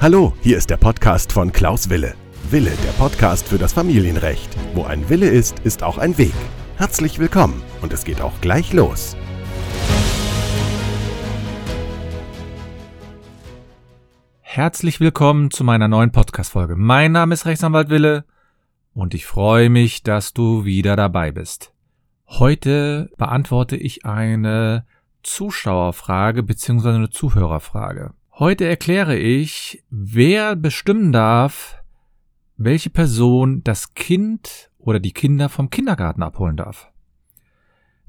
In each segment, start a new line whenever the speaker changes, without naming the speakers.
Hallo, hier ist der Podcast von Klaus Wille. Wille, der Podcast für das Familienrecht. Wo ein Wille ist, ist auch ein Weg. Herzlich willkommen und es geht auch gleich los.
Herzlich willkommen zu meiner neuen Podcast-Folge. Mein Name ist Rechtsanwalt Wille und ich freue mich, dass du wieder dabei bist. Heute beantworte ich eine Zuschauerfrage bzw. eine Zuhörerfrage. Heute erkläre ich, wer bestimmen darf, welche Person das Kind oder die Kinder vom Kindergarten abholen darf.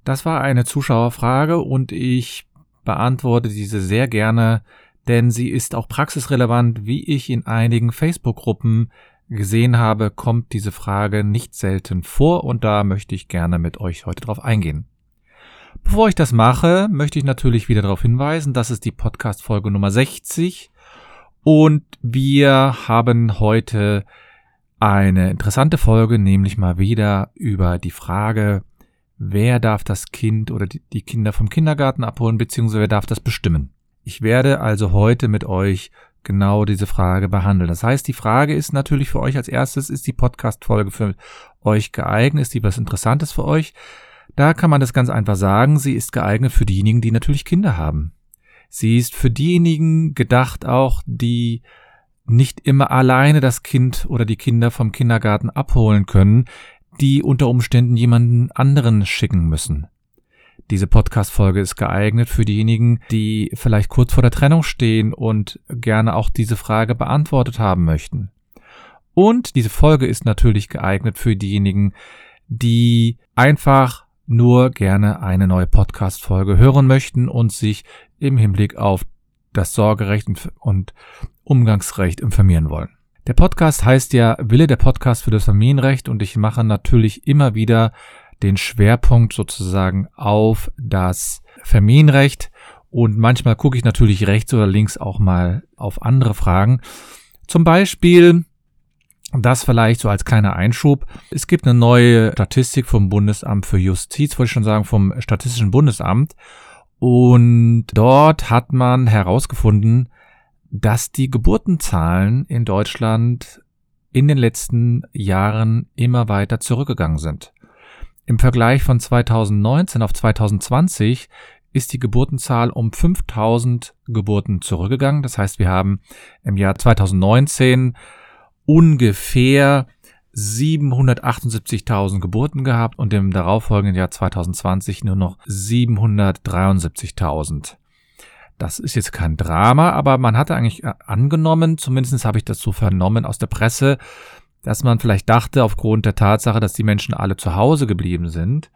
Das war eine Zuschauerfrage und ich beantworte diese sehr gerne, denn sie ist auch praxisrelevant, wie ich in einigen Facebook-Gruppen gesehen habe, kommt diese Frage nicht selten vor und da möchte ich gerne mit euch heute drauf eingehen. Bevor ich das mache, möchte ich natürlich wieder darauf hinweisen, das ist die Podcast-Folge Nummer 60 und wir haben heute eine interessante Folge, nämlich mal wieder über die Frage, wer darf das Kind oder die Kinder vom Kindergarten abholen, beziehungsweise wer darf das bestimmen. Ich werde also heute mit euch genau diese Frage behandeln. Das heißt, die Frage ist natürlich für euch als erstes, ist die Podcast-Folge für euch geeignet? Ist die was Interessantes für euch? Da kann man das ganz einfach sagen, sie ist geeignet für diejenigen, die natürlich Kinder haben. Sie ist für diejenigen gedacht auch, die nicht immer alleine das Kind oder die Kinder vom Kindergarten abholen können, die unter Umständen jemanden anderen schicken müssen. Diese Podcast-Folge ist geeignet für diejenigen, die vielleicht kurz vor der Trennung stehen und gerne auch diese Frage beantwortet haben möchten. Und diese Folge ist natürlich geeignet für diejenigen, die einfach nur gerne eine neue Podcast-Folge hören möchten und sich im Hinblick auf das Sorgerecht und Umgangsrecht informieren wollen. Der Podcast heißt ja Wille der Podcast für das Familienrecht und ich mache natürlich immer wieder den Schwerpunkt sozusagen auf das Familienrecht und manchmal gucke ich natürlich rechts oder links auch mal auf andere Fragen. Zum Beispiel, das vielleicht so als kleiner Einschub. Es gibt eine neue Statistik vom Bundesamt für Justiz, wollte ich schon sagen, vom Statistischen Bundesamt. Und dort hat man herausgefunden, dass die Geburtenzahlen in Deutschland in den letzten Jahren immer weiter zurückgegangen sind. Im Vergleich von 2019 auf 2020 ist die Geburtenzahl um 5000 Geburten zurückgegangen. Das heißt, wir haben im Jahr 2019 ungefähr 778.000 Geburten gehabt und im darauffolgenden Jahr 2020 nur noch 773.000. Das ist jetzt kein Drama, aber man hatte eigentlich angenommen, zumindest habe ich das so vernommen aus der Presse, dass man vielleicht dachte, aufgrund der Tatsache, dass die Menschen alle zu Hause geblieben sind,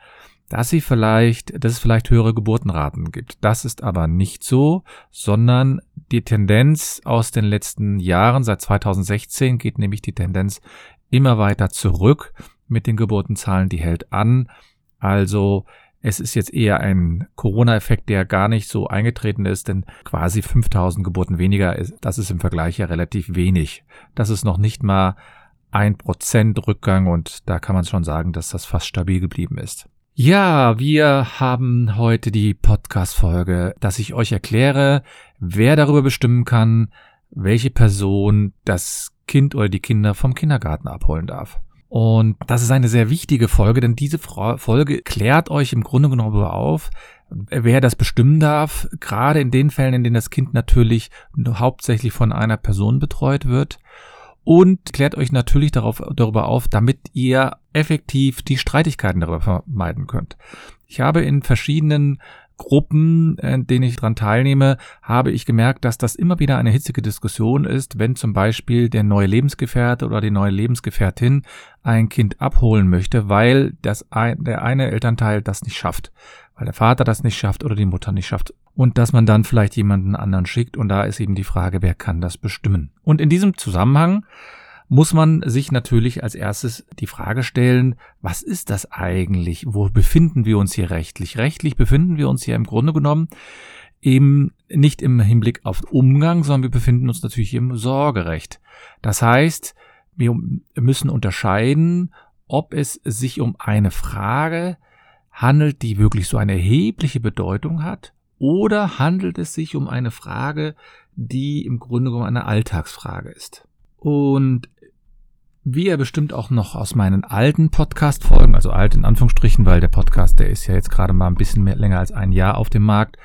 dass sie vielleicht, dass es vielleicht höhere Geburtenraten gibt. Das ist aber nicht so, sondern die Tendenz aus den letzten Jahren, seit 2016 geht nämlich die Tendenz immer weiter zurück mit den Geburtenzahlen, die hält an. Also es ist jetzt eher ein Corona-Effekt, der gar nicht so eingetreten ist, denn quasi 5000 Geburten weniger, das ist im Vergleich ja relativ wenig. Das ist noch nicht mal ein Prozent Rückgang und da kann man schon sagen, dass das fast stabil geblieben ist. Ja, wir haben heute die Podcast-Folge, dass ich euch erkläre, wer darüber bestimmen kann, welche Person das Kind oder die Kinder vom Kindergarten abholen darf. Und das ist eine sehr wichtige Folge, denn diese Folge klärt euch im Grunde genommen auf, wer das bestimmen darf, gerade in den Fällen, in denen das Kind natürlich hauptsächlich von einer Person betreut wird und klärt euch natürlich darauf, darüber auf, damit ihr effektiv die Streitigkeiten darüber vermeiden könnt. Ich habe in verschiedenen Gruppen, in denen ich daran teilnehme, habe ich gemerkt, dass das immer wieder eine hitzige Diskussion ist, wenn zum Beispiel der neue Lebensgefährte oder die neue Lebensgefährtin ein Kind abholen möchte, weil das ein, der eine Elternteil das nicht schafft, weil der Vater das nicht schafft oder die Mutter nicht schafft und dass man dann vielleicht jemanden anderen schickt und da ist eben die Frage, wer kann das bestimmen. Und in diesem Zusammenhang muss man sich natürlich als erstes die Frage stellen, was ist das eigentlich? Wo befinden wir uns hier rechtlich? Rechtlich befinden wir uns hier im Grunde genommen eben nicht im Hinblick auf Umgang, sondern wir befinden uns natürlich im Sorgerecht. Das heißt, wir müssen unterscheiden, ob es sich um eine Frage handelt, die wirklich so eine erhebliche Bedeutung hat oder handelt es sich um eine Frage, die im Grunde genommen eine Alltagsfrage ist? Und wie ihr bestimmt auch noch aus meinen alten Podcast-Folgen, also alt in Anführungsstrichen, weil der Podcast, der ist ja jetzt gerade mal ein bisschen mehr, länger als ein Jahr auf dem Markt.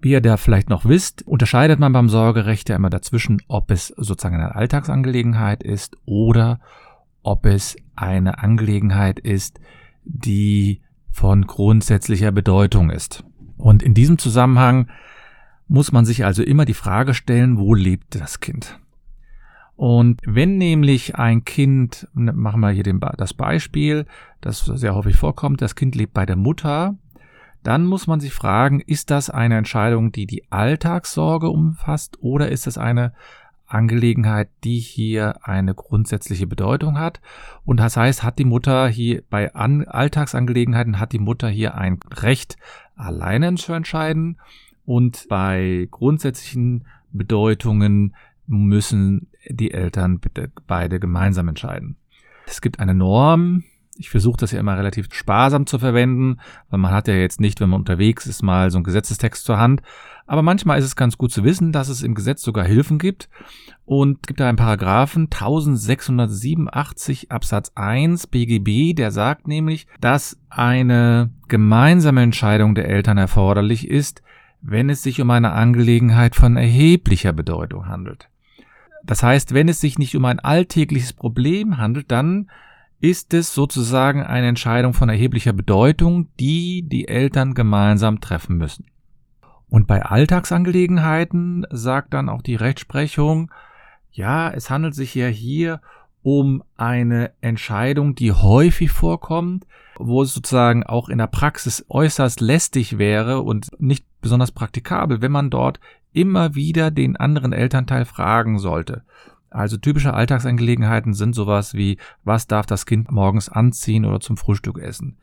Wie ihr da vielleicht noch wisst, unterscheidet man beim Sorgerecht ja immer dazwischen, ob es sozusagen eine Alltagsangelegenheit ist oder ob es eine Angelegenheit ist, die von grundsätzlicher Bedeutung ist. Und in diesem Zusammenhang muss man sich also immer die Frage stellen, wo lebt das Kind? Und wenn nämlich ein Kind, ne, machen wir hier das Beispiel, das sehr häufig vorkommt, das Kind lebt bei der Mutter, dann muss man sich fragen, ist das eine Entscheidung, die die Alltagssorge umfasst oder ist es eine Angelegenheit, die hier eine grundsätzliche Bedeutung hat. Und das heißt, hat die Mutter hier bei An Alltagsangelegenheiten, hat die Mutter hier ein Recht, alleine zu entscheiden. Und bei grundsätzlichen Bedeutungen müssen die Eltern bitte beide gemeinsam entscheiden. Es gibt eine Norm. Ich versuche das ja immer relativ sparsam zu verwenden, weil man hat ja jetzt nicht, wenn man unterwegs ist, mal so einen Gesetzestext zur Hand. Aber manchmal ist es ganz gut zu wissen, dass es im Gesetz sogar Hilfen gibt. Und gibt da einen Paragraphen 1687 Absatz 1 BGB, der sagt nämlich, dass eine gemeinsame Entscheidung der Eltern erforderlich ist, wenn es sich um eine Angelegenheit von erheblicher Bedeutung handelt. Das heißt, wenn es sich nicht um ein alltägliches Problem handelt, dann ist es sozusagen eine Entscheidung von erheblicher Bedeutung, die die Eltern gemeinsam treffen müssen. Und bei Alltagsangelegenheiten sagt dann auch die Rechtsprechung, ja, es handelt sich ja hier um eine Entscheidung, die häufig vorkommt, wo es sozusagen auch in der Praxis äußerst lästig wäre und nicht besonders praktikabel, wenn man dort immer wieder den anderen Elternteil fragen sollte. Also typische Alltagsangelegenheiten sind sowas wie, was darf das Kind morgens anziehen oder zum Frühstück essen?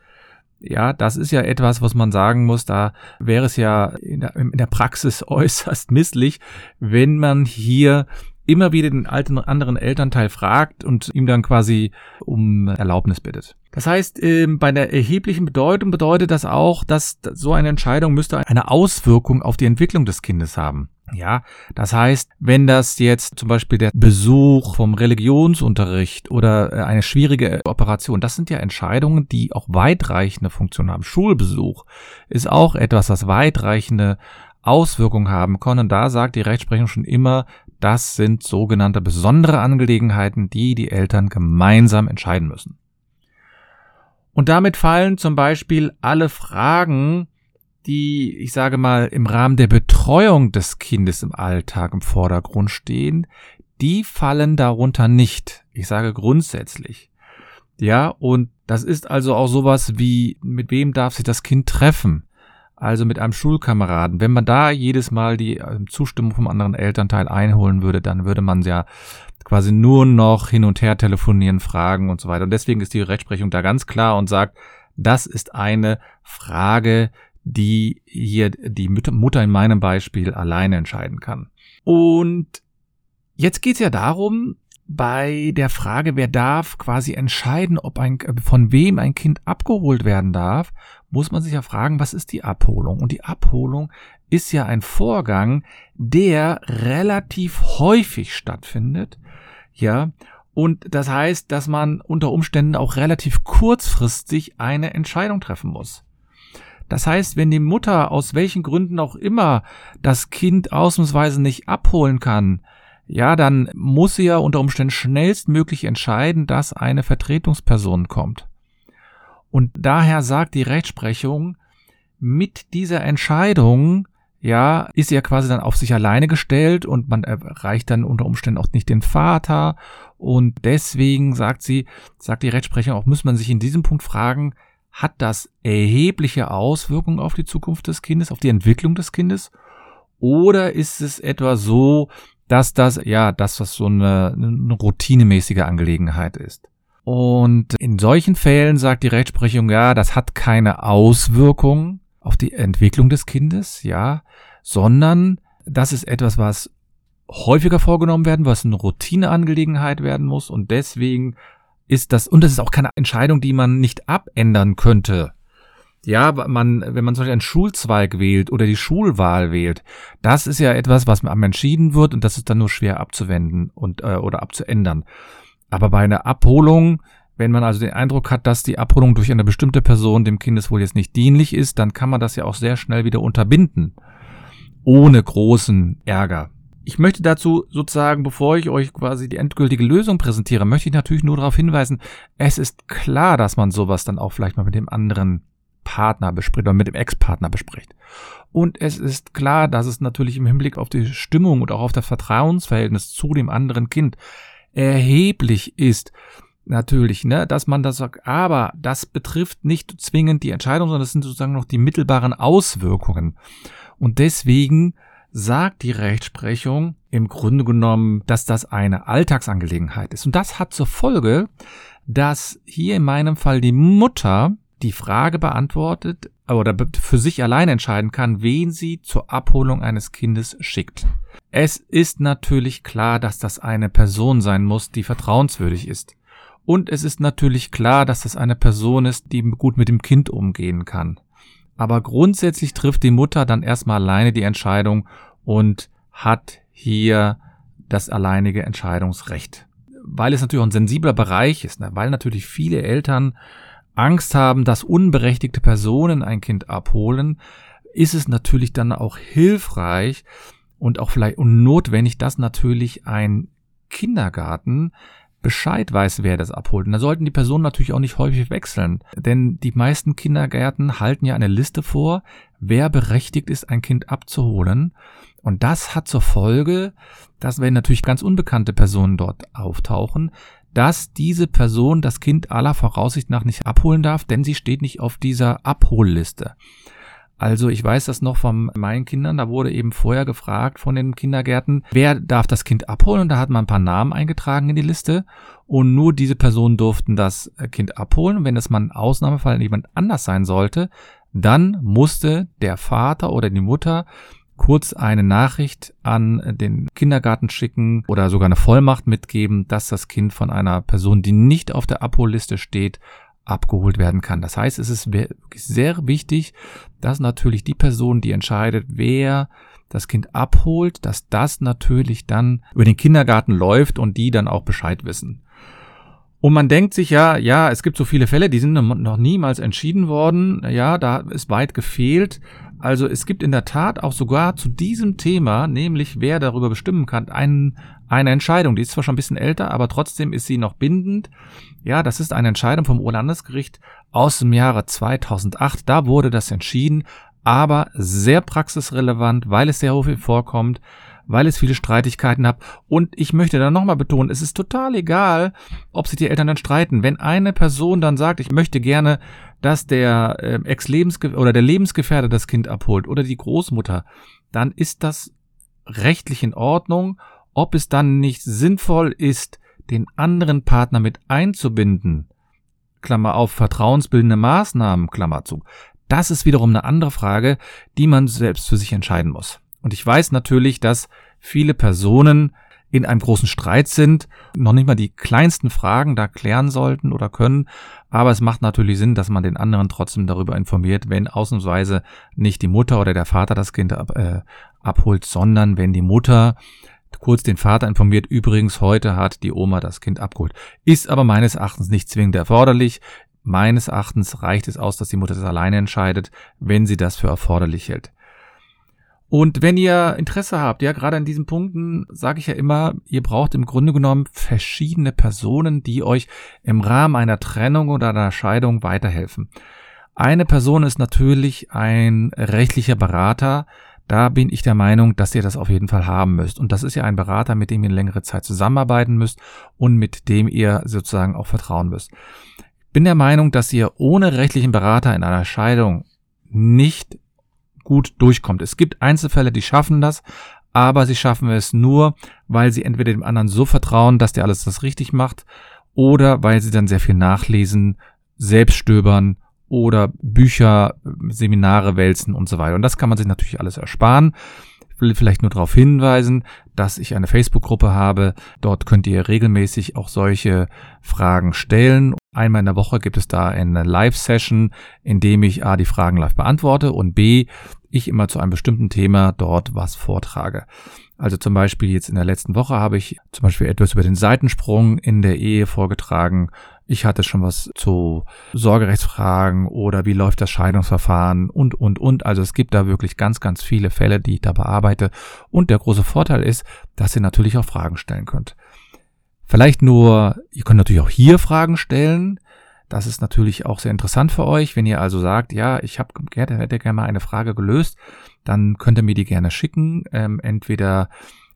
Ja, das ist ja etwas, was man sagen muss, da wäre es ja in der, in der Praxis äußerst misslich, wenn man hier immer wieder den alten anderen Elternteil fragt und ihm dann quasi um Erlaubnis bittet. Das heißt, ähm, bei der erheblichen Bedeutung bedeutet das auch, dass so eine Entscheidung müsste eine Auswirkung auf die Entwicklung des Kindes haben. Ja, das heißt, wenn das jetzt zum Beispiel der Besuch vom Religionsunterricht oder äh, eine schwierige Operation, das sind ja Entscheidungen, die auch weitreichende Funktionen haben. Schulbesuch ist auch etwas, das weitreichende Auswirkungen haben kann. Und da sagt die Rechtsprechung schon immer, das sind sogenannte besondere Angelegenheiten, die die Eltern gemeinsam entscheiden müssen. Und damit fallen zum Beispiel alle Fragen, die, ich sage mal, im Rahmen der Betreuung des Kindes im Alltag im Vordergrund stehen, die fallen darunter nicht. Ich sage grundsätzlich. Ja, und das ist also auch sowas wie, mit wem darf sich das Kind treffen? Also mit einem Schulkameraden. Wenn man da jedes Mal die ähm, Zustimmung vom anderen Elternteil einholen würde, dann würde man ja quasi nur noch hin und her telefonieren, fragen und so weiter. Und deswegen ist die Rechtsprechung da ganz klar und sagt, das ist eine Frage, die hier die Mutter in meinem Beispiel alleine entscheiden kann. Und jetzt geht's ja darum, bei der Frage, wer darf quasi entscheiden, ob ein, von wem ein Kind abgeholt werden darf, muss man sich ja fragen, was ist die Abholung? Und die Abholung ist ja ein Vorgang, der relativ häufig stattfindet, ja, und das heißt, dass man unter Umständen auch relativ kurzfristig eine Entscheidung treffen muss. Das heißt, wenn die Mutter aus welchen Gründen auch immer das Kind ausnahmsweise nicht abholen kann, ja, dann muss sie ja unter Umständen schnellstmöglich entscheiden, dass eine Vertretungsperson kommt. Und daher sagt die Rechtsprechung, mit dieser Entscheidung, ja, ist sie ja quasi dann auf sich alleine gestellt und man erreicht dann unter Umständen auch nicht den Vater. Und deswegen sagt sie, sagt die Rechtsprechung auch, muss man sich in diesem Punkt fragen, hat das erhebliche Auswirkungen auf die Zukunft des Kindes, auf die Entwicklung des Kindes? Oder ist es etwa so, dass das, ja, dass das so eine, eine routinemäßige Angelegenheit ist? Und in solchen Fällen sagt die Rechtsprechung, ja, das hat keine Auswirkungen auf die Entwicklung des Kindes, ja, sondern das ist etwas, was häufiger vorgenommen werden, was eine Routineangelegenheit werden muss und deswegen ist das, und das ist auch keine Entscheidung, die man nicht abändern könnte. Ja, man, wenn man zum Beispiel einen Schulzweig wählt oder die Schulwahl wählt, das ist ja etwas, was am entschieden wird und das ist dann nur schwer abzuwenden und äh, oder abzuändern. Aber bei einer Abholung, wenn man also den Eindruck hat, dass die Abholung durch eine bestimmte Person dem Kindeswohl jetzt nicht dienlich ist, dann kann man das ja auch sehr schnell wieder unterbinden, ohne großen Ärger. Ich möchte dazu sozusagen, bevor ich euch quasi die endgültige Lösung präsentiere, möchte ich natürlich nur darauf hinweisen, es ist klar, dass man sowas dann auch vielleicht mal mit dem anderen Partner bespricht oder mit dem Ex-Partner bespricht. Und es ist klar, dass es natürlich im Hinblick auf die Stimmung und auch auf das Vertrauensverhältnis zu dem anderen Kind erheblich ist, natürlich, ne, dass man das sagt, aber das betrifft nicht zwingend die Entscheidung, sondern das sind sozusagen noch die mittelbaren Auswirkungen. Und deswegen sagt die Rechtsprechung im Grunde genommen, dass das eine Alltagsangelegenheit ist. Und das hat zur Folge, dass hier in meinem Fall die Mutter die Frage beantwortet oder für sich allein entscheiden kann, wen sie zur Abholung eines Kindes schickt. Es ist natürlich klar, dass das eine Person sein muss, die vertrauenswürdig ist. Und es ist natürlich klar, dass das eine Person ist, die gut mit dem Kind umgehen kann. Aber grundsätzlich trifft die Mutter dann erstmal alleine die Entscheidung und hat hier das alleinige Entscheidungsrecht. Weil es natürlich ein sensibler Bereich ist, ne? weil natürlich viele Eltern Angst haben, dass unberechtigte Personen ein Kind abholen, ist es natürlich dann auch hilfreich und auch vielleicht unnotwendig, dass natürlich ein Kindergarten Bescheid weiß, wer das abholt. Und da sollten die Personen natürlich auch nicht häufig wechseln. Denn die meisten Kindergärten halten ja eine Liste vor, wer berechtigt ist, ein Kind abzuholen. Und das hat zur Folge, dass wenn natürlich ganz unbekannte Personen dort auftauchen, dass diese Person das Kind aller Voraussicht nach nicht abholen darf, denn sie steht nicht auf dieser Abholliste. Also ich weiß das noch von meinen Kindern, da wurde eben vorher gefragt von den Kindergärten, wer darf das Kind abholen? Und da hat man ein paar Namen eingetragen in die Liste und nur diese Personen durften das Kind abholen. Und wenn das mal ein Ausnahmefall jemand anders sein sollte, dann musste der Vater oder die Mutter kurz eine Nachricht an den Kindergarten schicken oder sogar eine Vollmacht mitgeben, dass das Kind von einer Person, die nicht auf der Abholliste steht, abgeholt werden kann. Das heißt, es ist sehr wichtig, dass natürlich die Person, die entscheidet, wer das Kind abholt, dass das natürlich dann über den Kindergarten läuft und die dann auch Bescheid wissen. Und man denkt sich ja, ja, es gibt so viele Fälle, die sind noch niemals entschieden worden. Ja, da ist weit gefehlt. Also es gibt in der Tat auch sogar zu diesem Thema, nämlich wer darüber bestimmen kann, ein, eine Entscheidung. Die ist zwar schon ein bisschen älter, aber trotzdem ist sie noch bindend. Ja, das ist eine Entscheidung vom Oberlandesgericht aus dem Jahre 2008. Da wurde das entschieden, aber sehr praxisrelevant, weil es sehr häufig vorkommt weil es viele Streitigkeiten hat. Und ich möchte da nochmal betonen, es ist total egal, ob sich die Eltern dann streiten. Wenn eine Person dann sagt, ich möchte gerne, dass der äh, Ex-Lebens- oder der Lebensgefährder das Kind abholt oder die Großmutter, dann ist das rechtlich in Ordnung. Ob es dann nicht sinnvoll ist, den anderen Partner mit einzubinden, Klammer auf, vertrauensbildende Maßnahmen, Klammer zu, das ist wiederum eine andere Frage, die man selbst für sich entscheiden muss. Und ich weiß natürlich, dass viele Personen in einem großen Streit sind, noch nicht mal die kleinsten Fragen da klären sollten oder können. Aber es macht natürlich Sinn, dass man den anderen trotzdem darüber informiert, wenn ausnahmsweise nicht die Mutter oder der Vater das Kind ab, äh, abholt, sondern wenn die Mutter kurz den Vater informiert, übrigens heute hat die Oma das Kind abgeholt. Ist aber meines Erachtens nicht zwingend erforderlich. Meines Erachtens reicht es aus, dass die Mutter das alleine entscheidet, wenn sie das für erforderlich hält. Und wenn ihr Interesse habt, ja, gerade an diesen Punkten sage ich ja immer, ihr braucht im Grunde genommen verschiedene Personen, die euch im Rahmen einer Trennung oder einer Scheidung weiterhelfen. Eine Person ist natürlich ein rechtlicher Berater. Da bin ich der Meinung, dass ihr das auf jeden Fall haben müsst. Und das ist ja ein Berater, mit dem ihr längere Zeit zusammenarbeiten müsst und mit dem ihr sozusagen auch vertrauen müsst. Bin der Meinung, dass ihr ohne rechtlichen Berater in einer Scheidung nicht gut durchkommt. Es gibt Einzelfälle, die schaffen das, aber sie schaffen es nur, weil sie entweder dem anderen so vertrauen, dass der alles das richtig macht, oder weil sie dann sehr viel nachlesen, selbst stöbern oder Bücher, Seminare wälzen und so weiter. Und das kann man sich natürlich alles ersparen. will vielleicht nur darauf hinweisen, dass ich eine Facebook-Gruppe habe. Dort könnt ihr regelmäßig auch solche Fragen stellen. Einmal in der Woche gibt es da eine Live-Session, in dem ich A, die Fragen live beantworte und B, ich immer zu einem bestimmten Thema dort was vortrage. Also zum Beispiel jetzt in der letzten Woche habe ich zum Beispiel etwas über den Seitensprung in der Ehe vorgetragen. Ich hatte schon was zu Sorgerechtsfragen oder wie läuft das Scheidungsverfahren und, und, und. Also es gibt da wirklich ganz, ganz viele Fälle, die ich da bearbeite. Und der große Vorteil ist, dass ihr natürlich auch Fragen stellen könnt. Vielleicht nur, ihr könnt natürlich auch hier Fragen stellen. Das ist natürlich auch sehr interessant für euch. Wenn ihr also sagt, ja, ich habe hätte gerne mal eine Frage gelöst, dann könnt ihr mir die gerne schicken. Ähm, entweder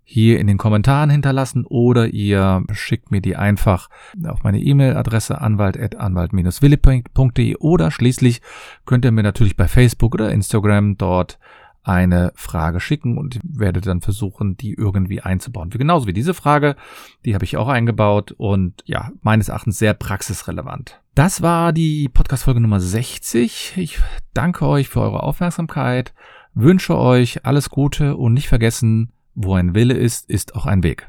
hier in den Kommentaren hinterlassen oder ihr schickt mir die einfach auf meine E-Mail-Adresse anwalt.anwalt-wille.de oder schließlich könnt ihr mir natürlich bei Facebook oder Instagram dort eine Frage schicken und werde dann versuchen, die irgendwie einzubauen. Genauso wie diese Frage, die habe ich auch eingebaut und ja, meines Erachtens sehr praxisrelevant. Das war die Podcast-Folge Nummer 60. Ich danke euch für eure Aufmerksamkeit, wünsche euch alles Gute und nicht vergessen, wo ein Wille ist, ist auch ein Weg.